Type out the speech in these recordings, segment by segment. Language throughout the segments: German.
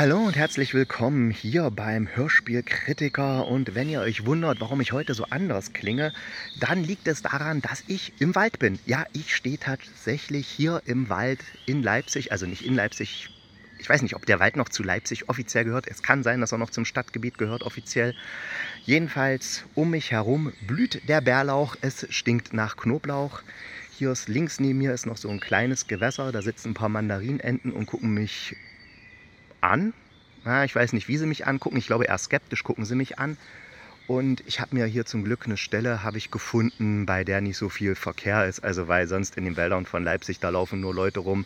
Hallo und herzlich willkommen hier beim Hörspielkritiker. Und wenn ihr euch wundert, warum ich heute so anders klinge, dann liegt es daran, dass ich im Wald bin. Ja, ich stehe tatsächlich hier im Wald in Leipzig, also nicht in Leipzig. Ich weiß nicht, ob der Wald noch zu Leipzig offiziell gehört. Es kann sein, dass er noch zum Stadtgebiet gehört offiziell. Jedenfalls um mich herum blüht der Bärlauch. Es stinkt nach Knoblauch. Hier links neben mir ist noch so ein kleines Gewässer. Da sitzen ein paar Mandarinenten und gucken mich an. Ich weiß nicht, wie sie mich angucken. Ich glaube, eher skeptisch gucken sie mich an. Und ich habe mir hier zum Glück eine Stelle habe ich gefunden, bei der nicht so viel Verkehr ist. Also weil sonst in den Wäldern von Leipzig, da laufen nur Leute rum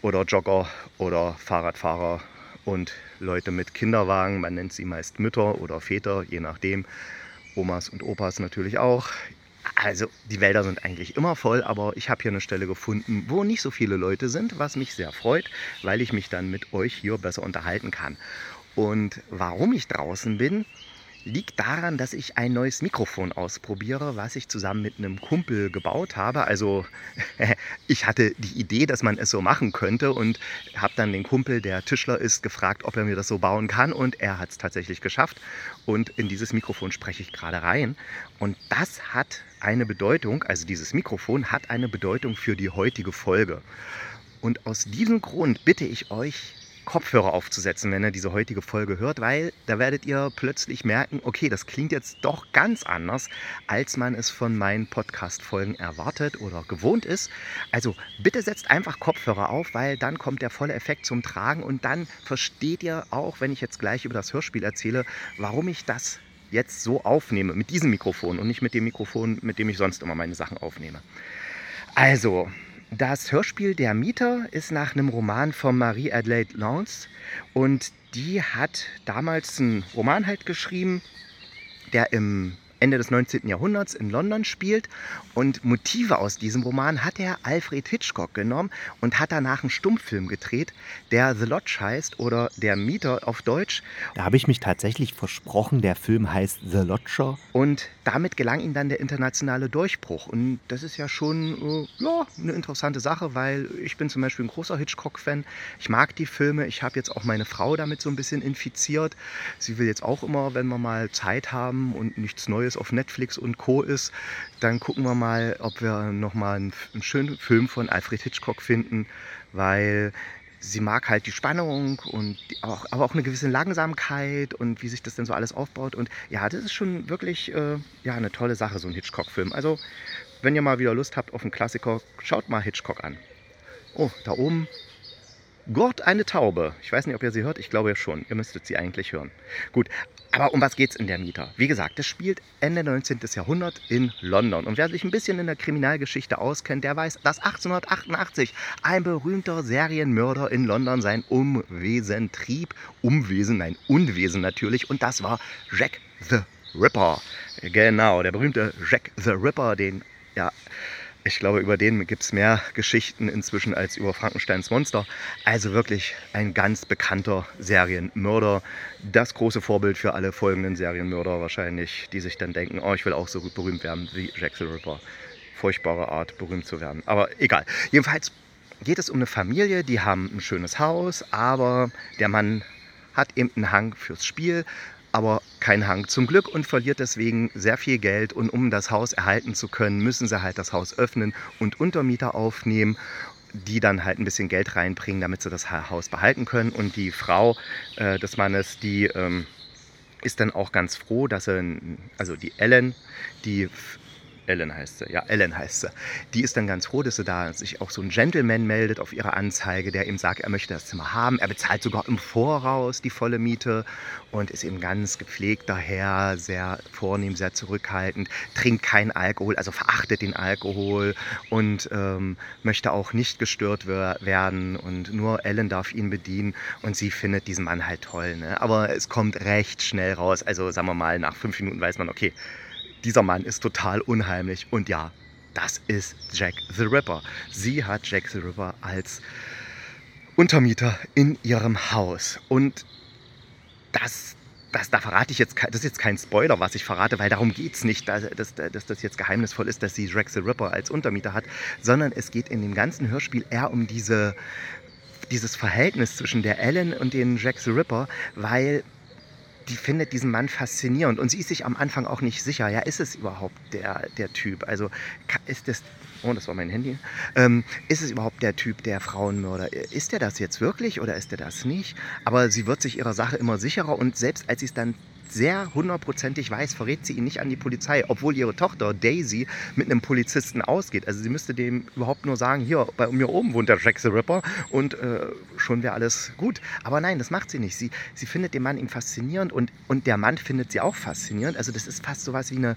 oder Jogger oder Fahrradfahrer und Leute mit Kinderwagen. Man nennt sie meist Mütter oder Väter, je nachdem. Omas und Opas natürlich auch. Also die Wälder sind eigentlich immer voll, aber ich habe hier eine Stelle gefunden, wo nicht so viele Leute sind, was mich sehr freut, weil ich mich dann mit euch hier besser unterhalten kann. Und warum ich draußen bin, liegt daran, dass ich ein neues Mikrofon ausprobiere, was ich zusammen mit einem Kumpel gebaut habe. Also ich hatte die Idee, dass man es so machen könnte und habe dann den Kumpel, der Tischler ist, gefragt, ob er mir das so bauen kann und er hat es tatsächlich geschafft. Und in dieses Mikrofon spreche ich gerade rein. Und das hat eine Bedeutung, also dieses Mikrofon hat eine Bedeutung für die heutige Folge. Und aus diesem Grund bitte ich euch, Kopfhörer aufzusetzen, wenn ihr diese heutige Folge hört, weil da werdet ihr plötzlich merken, okay, das klingt jetzt doch ganz anders, als man es von meinen Podcast-Folgen erwartet oder gewohnt ist. Also bitte setzt einfach Kopfhörer auf, weil dann kommt der volle Effekt zum Tragen und dann versteht ihr auch, wenn ich jetzt gleich über das Hörspiel erzähle, warum ich das jetzt so aufnehme, mit diesem Mikrofon und nicht mit dem Mikrofon, mit dem ich sonst immer meine Sachen aufnehme. Also, das Hörspiel Der Mieter ist nach einem Roman von Marie Adelaide Lance und die hat damals einen Roman halt geschrieben, der im Ende des 19. Jahrhunderts in London spielt. Und Motive aus diesem Roman hat er Alfred Hitchcock genommen und hat danach einen Stummfilm gedreht, der The Lodge heißt oder Der Mieter auf Deutsch. Da habe ich mich tatsächlich versprochen, der Film heißt The Lodger. Und damit gelang ihm dann der internationale Durchbruch. Und das ist ja schon äh, ja, eine interessante Sache, weil ich bin zum Beispiel ein großer Hitchcock-Fan. Ich mag die Filme. Ich habe jetzt auch meine Frau damit so ein bisschen infiziert. Sie will jetzt auch immer, wenn wir mal Zeit haben und nichts Neues Neues auf Netflix und Co. ist, dann gucken wir mal, ob wir nochmal einen, einen schönen Film von Alfred Hitchcock finden, weil sie mag halt die Spannung und auch, aber auch eine gewisse Langsamkeit und wie sich das denn so alles aufbaut. Und ja, das ist schon wirklich äh, ja, eine tolle Sache, so ein Hitchcock-Film. Also, wenn ihr mal wieder Lust habt auf einen Klassiker, schaut mal Hitchcock an. Oh, da oben Gurt eine Taube. Ich weiß nicht, ob ihr sie hört. Ich glaube ja schon. Ihr müsstet sie eigentlich hören. Gut, aber um was geht es in der Mieter? Wie gesagt, es spielt Ende 19. Jahrhundert in London. Und wer sich ein bisschen in der Kriminalgeschichte auskennt, der weiß, dass 1888 ein berühmter Serienmörder in London sein Umwesen trieb. Umwesen, nein, Unwesen natürlich. Und das war Jack the Ripper. Genau, der berühmte Jack the Ripper, den ja ich glaube, über den gibt es mehr Geschichten inzwischen als über Frankensteins Monster. Also wirklich ein ganz bekannter Serienmörder. Das große Vorbild für alle folgenden Serienmörder wahrscheinlich, die sich dann denken, oh, ich will auch so berühmt werden wie Jack the Ripper. Furchtbare Art, berühmt zu werden. Aber egal. Jedenfalls geht es um eine Familie, die haben ein schönes Haus, aber der Mann hat eben einen Hang fürs Spiel aber kein Hang zum Glück und verliert deswegen sehr viel Geld. Und um das Haus erhalten zu können, müssen sie halt das Haus öffnen und Untermieter aufnehmen, die dann halt ein bisschen Geld reinbringen, damit sie das Haus behalten können. Und die Frau äh, des Mannes, die ähm, ist dann auch ganz froh, dass er, also die Ellen, die Ellen heißt sie, ja, Ellen heißt sie. Die ist dann ganz froh, dass sie da sich auch so ein Gentleman meldet auf ihre Anzeige, der ihm sagt, er möchte das Zimmer haben. Er bezahlt sogar im Voraus die volle Miete und ist eben ganz gepflegter Herr, sehr vornehm, sehr zurückhaltend, trinkt keinen Alkohol, also verachtet den Alkohol und ähm, möchte auch nicht gestört werden und nur Ellen darf ihn bedienen und sie findet diesen Mann halt toll. Ne? Aber es kommt recht schnell raus, also sagen wir mal, nach fünf Minuten weiß man, okay, dieser Mann ist total unheimlich und ja, das ist Jack the Ripper. Sie hat Jack the Ripper als Untermieter in ihrem Haus. Und das, das, da verrate ich jetzt, das ist jetzt kein Spoiler, was ich verrate, weil darum geht es nicht, dass, dass, dass, das jetzt geheimnisvoll ist, dass sie Jack the Ripper als Untermieter hat, sondern es geht in dem ganzen Hörspiel eher um diese, dieses Verhältnis zwischen der Ellen und den Jack the Ripper, weil die findet diesen Mann faszinierend und sie ist sich am Anfang auch nicht sicher, ja, ist es überhaupt der, der Typ? Also ist das, oh, das war mein Handy, ähm, ist es überhaupt der Typ, der Frauenmörder? Ist er das jetzt wirklich oder ist er das nicht? Aber sie wird sich ihrer Sache immer sicherer und selbst als sie es dann sehr hundertprozentig weiß, verrät sie ihn nicht an die Polizei, obwohl ihre Tochter Daisy mit einem Polizisten ausgeht. Also sie müsste dem überhaupt nur sagen, hier, bei mir oben wohnt der Jack the Ripper und äh, schon wäre alles gut. Aber nein, das macht sie nicht. Sie, sie findet den Mann ihm faszinierend und, und der Mann findet sie auch faszinierend. Also das ist fast so was wie eine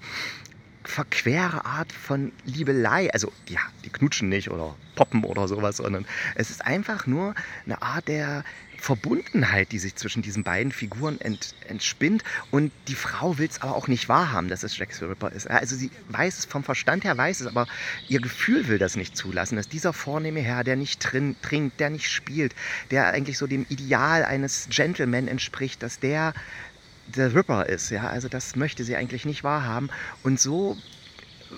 verquere Art von Liebelei. Also ja, die knutschen nicht oder poppen oder sowas, sondern es ist einfach nur eine Art der Verbundenheit, die sich zwischen diesen beiden Figuren ent, entspinnt. Und die Frau will es aber auch nicht wahrhaben, dass es Jack the Ripper ist. Also sie weiß es vom Verstand her, weiß es, aber ihr Gefühl will das nicht zulassen, dass dieser vornehme Herr, der nicht drin, trinkt, der nicht spielt, der eigentlich so dem Ideal eines Gentleman entspricht, dass der der Ripper ist. Ja? Also das möchte sie eigentlich nicht wahrhaben. Und so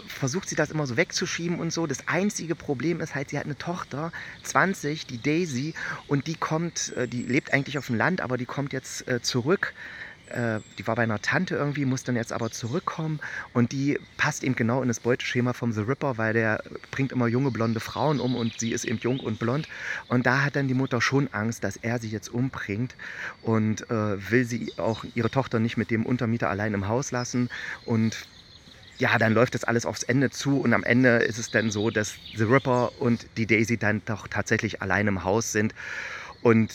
versucht sie das immer so wegzuschieben und so. Das einzige Problem ist halt, sie hat eine Tochter, 20, die Daisy, und die kommt, äh, die lebt eigentlich auf dem Land, aber die kommt jetzt äh, zurück. Äh, die war bei einer Tante irgendwie, muss dann jetzt aber zurückkommen und die passt eben genau in das Beuteschema vom The Ripper, weil der bringt immer junge blonde Frauen um und sie ist eben jung und blond. Und da hat dann die Mutter schon Angst, dass er sie jetzt umbringt und äh, will sie auch ihre Tochter nicht mit dem Untermieter allein im Haus lassen und ja, dann läuft das alles aufs Ende zu und am Ende ist es dann so, dass The Ripper und die Daisy dann doch tatsächlich allein im Haus sind. Und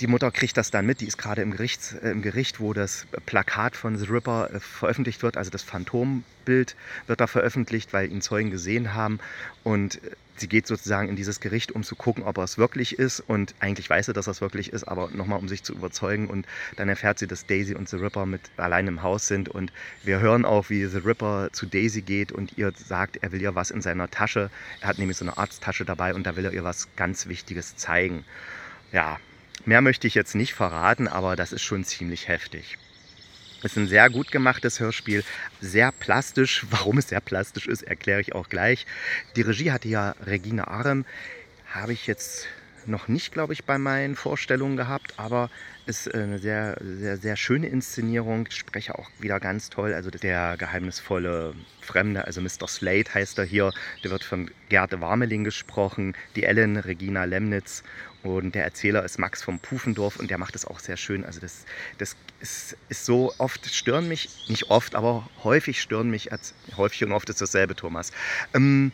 die Mutter kriegt das dann mit, die ist gerade im Gericht, äh, im Gericht, wo das Plakat von The Ripper äh, veröffentlicht wird, also das Phantombild wird da veröffentlicht, weil ihn Zeugen gesehen haben. Und äh, sie geht sozusagen in dieses Gericht, um zu gucken, ob er es wirklich ist. Und eigentlich weiß sie, dass er es wirklich ist, aber nochmal, um sich zu überzeugen. Und dann erfährt sie, dass Daisy und The Ripper mit allein im Haus sind. Und wir hören auch, wie The Ripper zu Daisy geht und ihr sagt, er will ihr was in seiner Tasche. Er hat nämlich so eine Arzttasche dabei und da will er ihr was ganz Wichtiges zeigen. Ja, Mehr möchte ich jetzt nicht verraten, aber das ist schon ziemlich heftig. Es ist ein sehr gut gemachtes Hörspiel, sehr plastisch. Warum es sehr plastisch ist, erkläre ich auch gleich. Die Regie hatte ja Regine Arem. Habe ich jetzt noch nicht, glaube ich, bei meinen Vorstellungen gehabt, aber ist eine sehr, sehr, sehr schöne Inszenierung. Ich spreche auch wieder ganz toll. Also der geheimnisvolle Fremde, also Mr. Slade heißt er hier, der wird von Gerd Warmeling gesprochen. Die Ellen, Regina Lemnitz und der Erzähler ist Max vom Pufendorf und der macht es auch sehr schön. Also das, das ist, ist so oft stören mich, nicht oft, aber häufig stören mich, häufig und oft ist dasselbe, Thomas. Ähm,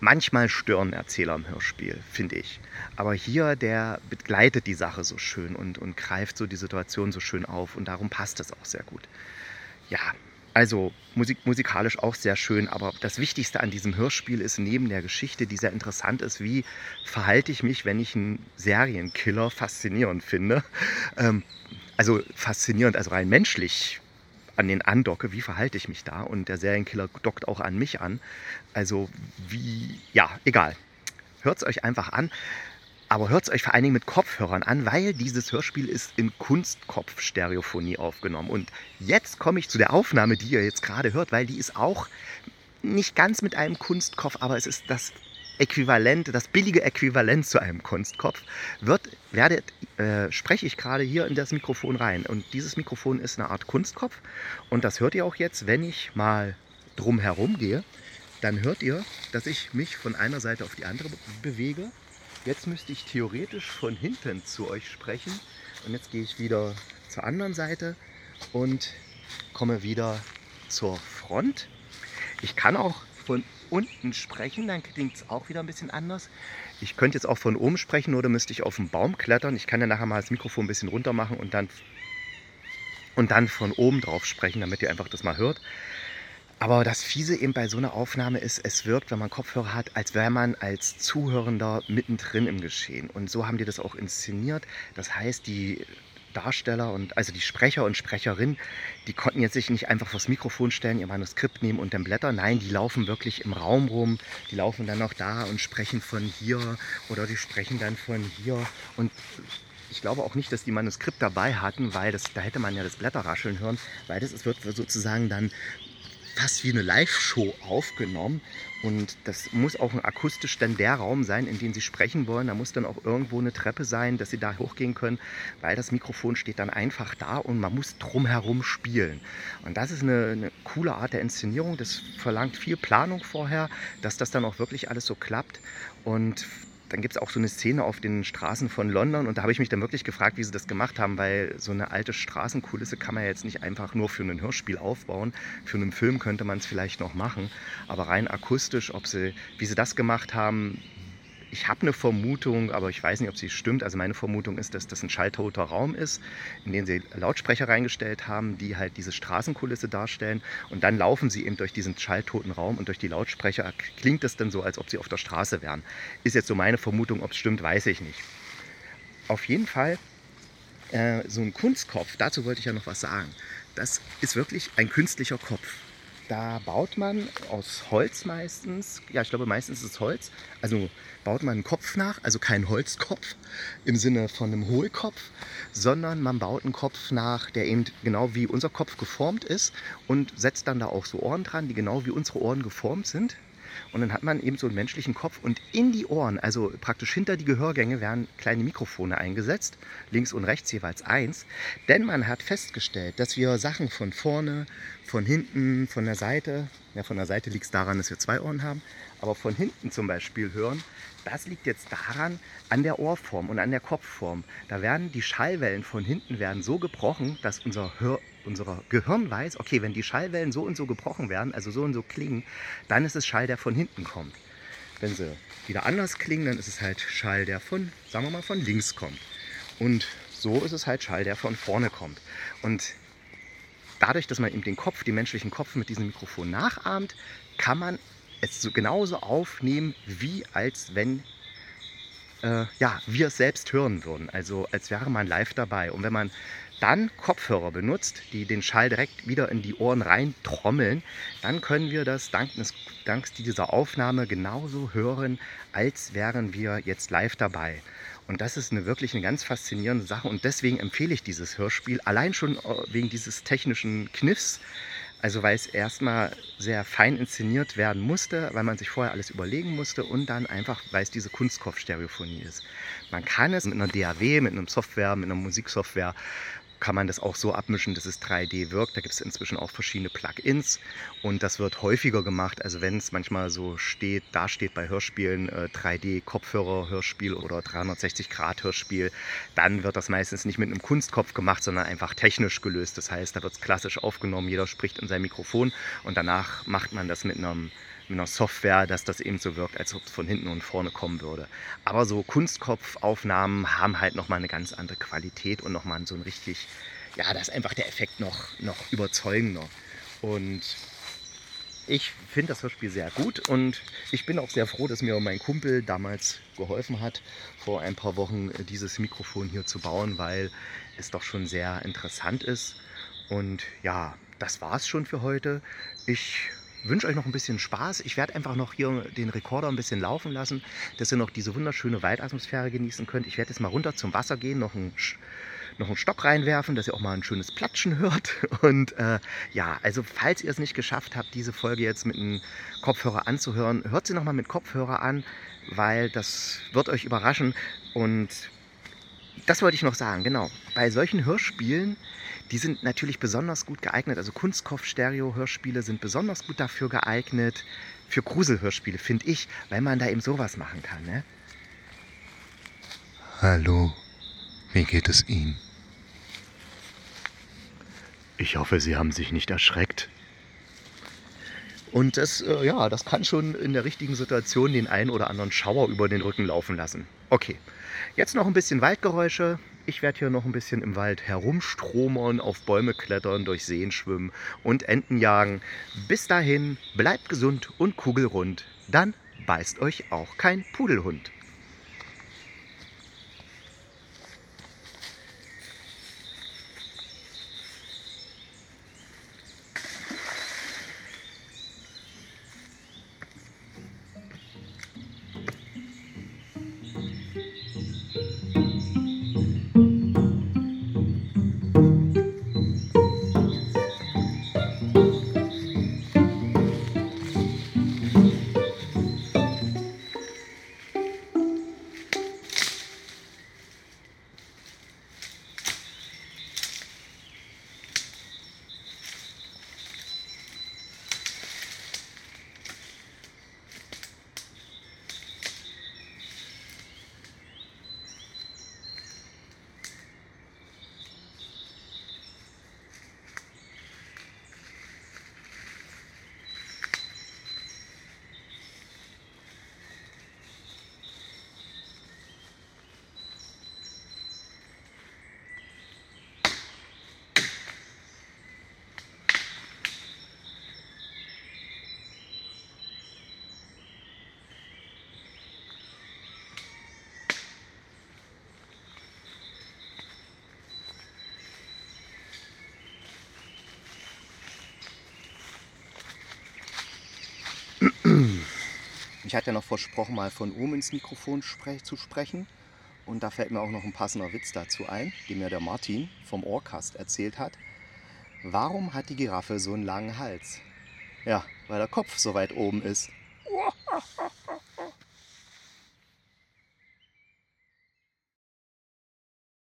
manchmal stören Erzähler im Hörspiel, finde ich. Aber hier, der begleitet die Sache so schön und, und greift so die Situation so schön auf und darum passt es auch sehr gut. Ja, also Musik, musikalisch auch sehr schön, aber das Wichtigste an diesem Hörspiel ist neben der Geschichte, die sehr interessant ist, wie verhalte ich mich, wenn ich einen Serienkiller faszinierend finde. Ähm, also faszinierend, also rein menschlich an den andocke, wie verhalte ich mich da? Und der Serienkiller dockt auch an mich an. Also wie, ja, egal. Hört es euch einfach an. Aber hört es euch vor allen Dingen mit Kopfhörern an, weil dieses Hörspiel ist in Kunstkopf-Stereophonie aufgenommen. Und jetzt komme ich zu der Aufnahme, die ihr jetzt gerade hört, weil die ist auch nicht ganz mit einem Kunstkopf, aber es ist das Äquivalent, das billige Äquivalent zu einem Kunstkopf. Wird, werdet, äh, spreche ich gerade hier in das Mikrofon rein. Und dieses Mikrofon ist eine Art Kunstkopf. Und das hört ihr auch jetzt, wenn ich mal drum herum gehe. Dann hört ihr, dass ich mich von einer Seite auf die andere bewege. Jetzt müsste ich theoretisch von hinten zu euch sprechen. Und jetzt gehe ich wieder zur anderen Seite und komme wieder zur Front. Ich kann auch von unten sprechen, dann klingt es auch wieder ein bisschen anders. Ich könnte jetzt auch von oben sprechen oder müsste ich auf den Baum klettern. Ich kann ja nachher mal das Mikrofon ein bisschen runter machen und dann, und dann von oben drauf sprechen, damit ihr einfach das mal hört. Aber das Fiese eben bei so einer Aufnahme ist, es wirkt, wenn man Kopfhörer hat, als wäre man als Zuhörender mittendrin im Geschehen. Und so haben die das auch inszeniert. Das heißt, die Darsteller und also die Sprecher und Sprecherinnen, die konnten jetzt sich nicht einfach vors Mikrofon stellen, ihr Manuskript nehmen und dann blättern. Nein, die laufen wirklich im Raum rum. Die laufen dann auch da und sprechen von hier oder die sprechen dann von hier. Und ich glaube auch nicht, dass die Manuskript dabei hatten, weil das, da hätte man ja das Blätterrascheln hören, weil das wird sozusagen dann fast wie eine Live-Show aufgenommen. Und das muss auch ein akustisch dann der Raum sein, in dem Sie sprechen wollen. Da muss dann auch irgendwo eine Treppe sein, dass Sie da hochgehen können, weil das Mikrofon steht dann einfach da und man muss drumherum spielen. Und das ist eine, eine coole Art der Inszenierung. Das verlangt viel Planung vorher, dass das dann auch wirklich alles so klappt. Und dann gibt es auch so eine Szene auf den Straßen von London und da habe ich mich dann wirklich gefragt, wie sie das gemacht haben, weil so eine alte Straßenkulisse kann man ja jetzt nicht einfach nur für ein Hörspiel aufbauen. Für einen Film könnte man es vielleicht noch machen, aber rein akustisch, ob sie, wie sie das gemacht haben, ich habe eine Vermutung, aber ich weiß nicht, ob sie stimmt. Also meine Vermutung ist, dass das ein schalltoter Raum ist, in den sie Lautsprecher reingestellt haben, die halt diese Straßenkulisse darstellen. Und dann laufen sie eben durch diesen schalltoten Raum und durch die Lautsprecher klingt es dann so, als ob sie auf der Straße wären. Ist jetzt so meine Vermutung, ob es stimmt, weiß ich nicht. Auf jeden Fall äh, so ein Kunstkopf, dazu wollte ich ja noch was sagen. Das ist wirklich ein künstlicher Kopf. Da baut man aus Holz meistens, ja ich glaube meistens ist es Holz, also baut man einen Kopf nach, also keinen Holzkopf im Sinne von einem Hohlkopf, sondern man baut einen Kopf nach, der eben genau wie unser Kopf geformt ist und setzt dann da auch so Ohren dran, die genau wie unsere Ohren geformt sind. Und dann hat man eben so einen menschlichen Kopf und in die Ohren, also praktisch hinter die Gehörgänge, werden kleine Mikrofone eingesetzt, links und rechts jeweils eins. Denn man hat festgestellt, dass wir Sachen von vorne, von hinten, von der Seite, ja, von der Seite liegt es daran, dass wir zwei Ohren haben, aber von hinten zum Beispiel hören, das liegt jetzt daran, an der Ohrform und an der Kopfform. Da werden die Schallwellen von hinten werden so gebrochen, dass unser Hör unser Gehirn weiß, okay, wenn die Schallwellen so und so gebrochen werden, also so und so klingen, dann ist es Schall, der von hinten kommt. Wenn sie wieder anders klingen, dann ist es halt Schall, der von, sagen wir mal, von links kommt. Und so ist es halt Schall, der von vorne kommt. Und dadurch, dass man eben den Kopf, den menschlichen Kopf mit diesem Mikrofon nachahmt, kann man es so genauso aufnehmen, wie als wenn äh, ja, wir es selbst hören würden. Also als wäre man live dabei. Und wenn man dann Kopfhörer benutzt, die den Schall direkt wieder in die Ohren rein trommeln, dann können wir das dank, dank dieser Aufnahme genauso hören, als wären wir jetzt live dabei. Und das ist eine wirklich eine ganz faszinierende Sache und deswegen empfehle ich dieses Hörspiel, allein schon äh, wegen dieses technischen Kniffs, also weil es erstmal sehr fein inszeniert werden musste, weil man sich vorher alles überlegen musste und dann einfach, weil es diese Kunstkopfstereophonie ist. Man kann es mit einer DAW, mit einem Software, mit einer Musiksoftware kann man das auch so abmischen, dass es 3D wirkt. Da gibt es inzwischen auch verschiedene Plugins und das wird häufiger gemacht. Also wenn es manchmal so steht, da steht bei Hörspielen äh, 3D-Kopfhörer-Hörspiel oder 360-Grad-Hörspiel, dann wird das meistens nicht mit einem Kunstkopf gemacht, sondern einfach technisch gelöst. Das heißt, da wird es klassisch aufgenommen, jeder spricht in sein Mikrofon und danach macht man das mit einem mit einer Software, dass das eben so wirkt, als ob es von hinten und vorne kommen würde. Aber so Kunstkopfaufnahmen haben halt nochmal eine ganz andere Qualität und nochmal so ein richtig, ja, da ist einfach der Effekt noch, noch überzeugender. Und ich finde das Hörspiel sehr gut und ich bin auch sehr froh, dass mir mein Kumpel damals geholfen hat, vor ein paar Wochen dieses Mikrofon hier zu bauen, weil es doch schon sehr interessant ist. Und ja, das war es schon für heute. Ich wünsche euch noch ein bisschen Spaß. Ich werde einfach noch hier den Rekorder ein bisschen laufen lassen, dass ihr noch diese wunderschöne Waldatmosphäre genießen könnt. Ich werde jetzt mal runter zum Wasser gehen, noch einen, noch einen Stock reinwerfen, dass ihr auch mal ein schönes Platschen hört. Und äh, ja, also falls ihr es nicht geschafft habt, diese Folge jetzt mit einem Kopfhörer anzuhören, hört sie nochmal mit Kopfhörer an, weil das wird euch überraschen. Und das wollte ich noch sagen, genau. Bei solchen Hörspielen die sind natürlich besonders gut geeignet. Also Kunstkopf-Stereo-Hörspiele sind besonders gut dafür geeignet, für Gruselhörspiele, finde ich, weil man da eben sowas machen kann. Ne? Hallo, wie geht es Ihnen? Ich hoffe, Sie haben sich nicht erschreckt. Und das, äh, ja, das kann schon in der richtigen Situation den einen oder anderen Schauer über den Rücken laufen lassen. Okay, jetzt noch ein bisschen Waldgeräusche. Ich werde hier noch ein bisschen im Wald herumstromern, auf Bäume klettern, durch Seen schwimmen und Enten jagen. Bis dahin, bleibt gesund und kugelrund. Dann beißt euch auch kein Pudelhund. Ich hatte ja noch versprochen, mal von oben ins Mikrofon spre zu sprechen. Und da fällt mir auch noch ein passender Witz dazu ein, den mir der Martin vom Ohrcast erzählt hat. Warum hat die Giraffe so einen langen Hals? Ja, weil der Kopf so weit oben ist.